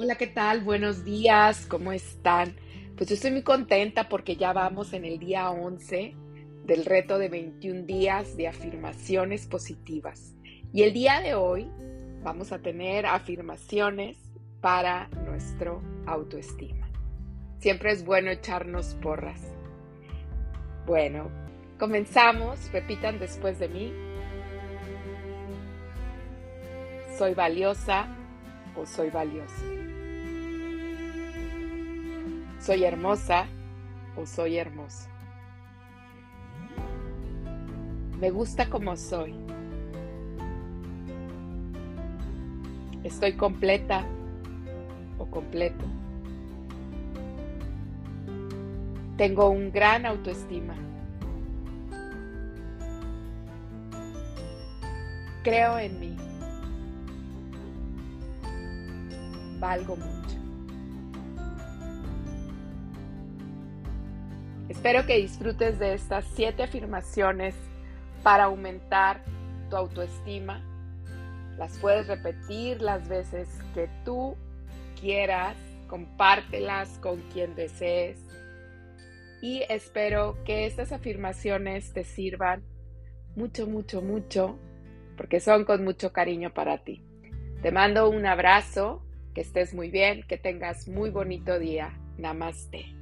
Hola, ¿qué tal? Buenos días, ¿cómo están? Pues yo estoy muy contenta porque ya vamos en el día 11 del reto de 21 días de afirmaciones positivas. Y el día de hoy vamos a tener afirmaciones para nuestro autoestima. Siempre es bueno echarnos porras. Bueno, comenzamos. Repitan después de mí. Soy valiosa o soy valioso. Soy hermosa o soy hermoso. Me gusta como soy. Estoy completa o completo. Tengo un gran autoestima. Creo en mí. Valgo mucho. Espero que disfrutes de estas siete afirmaciones para aumentar tu autoestima. Las puedes repetir las veces que tú quieras, compártelas con quien desees y espero que estas afirmaciones te sirvan mucho, mucho, mucho, porque son con mucho cariño para ti. Te mando un abrazo, que estés muy bien, que tengas muy bonito día. Namaste.